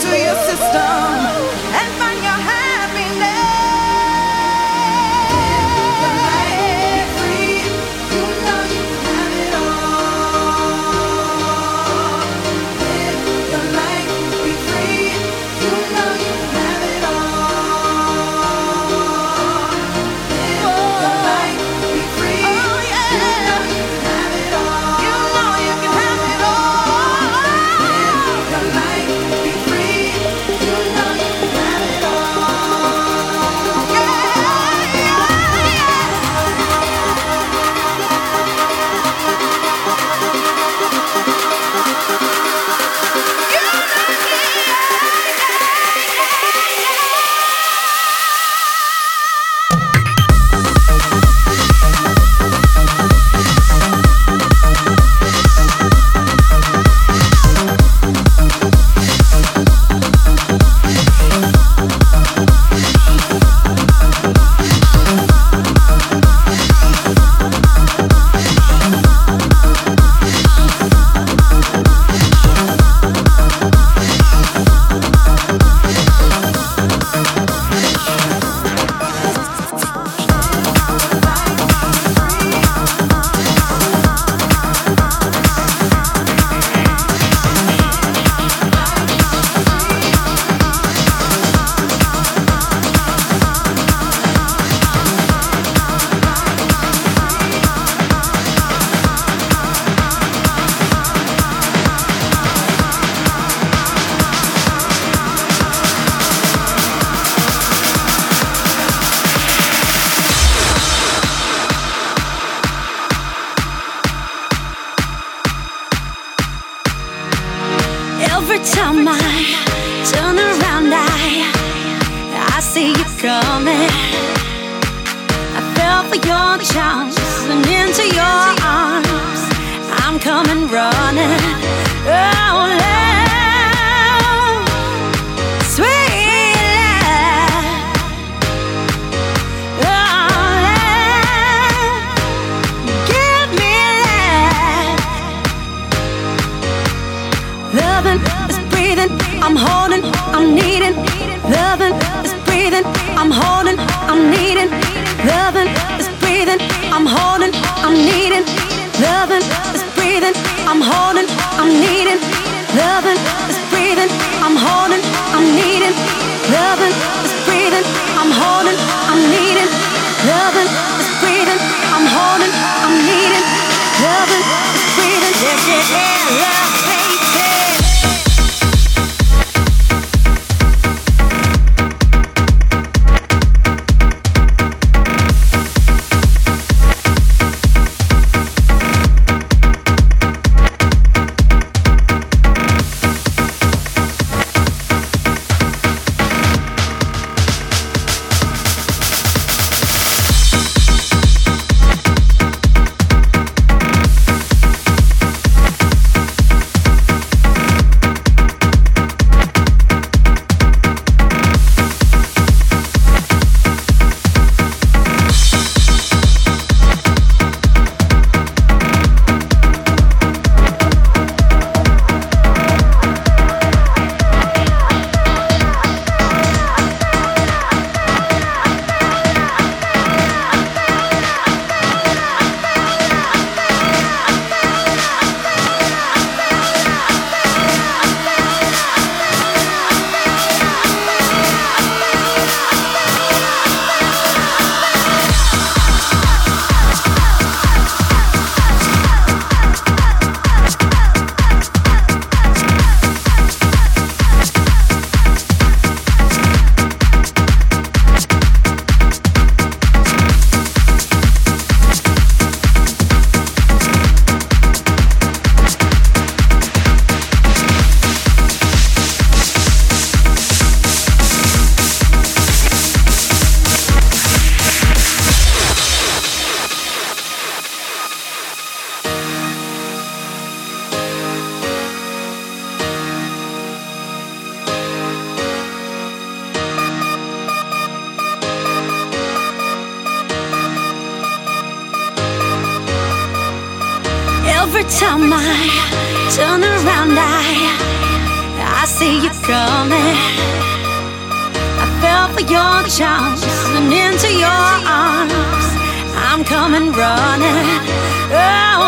to your sister. Coming running. Oh,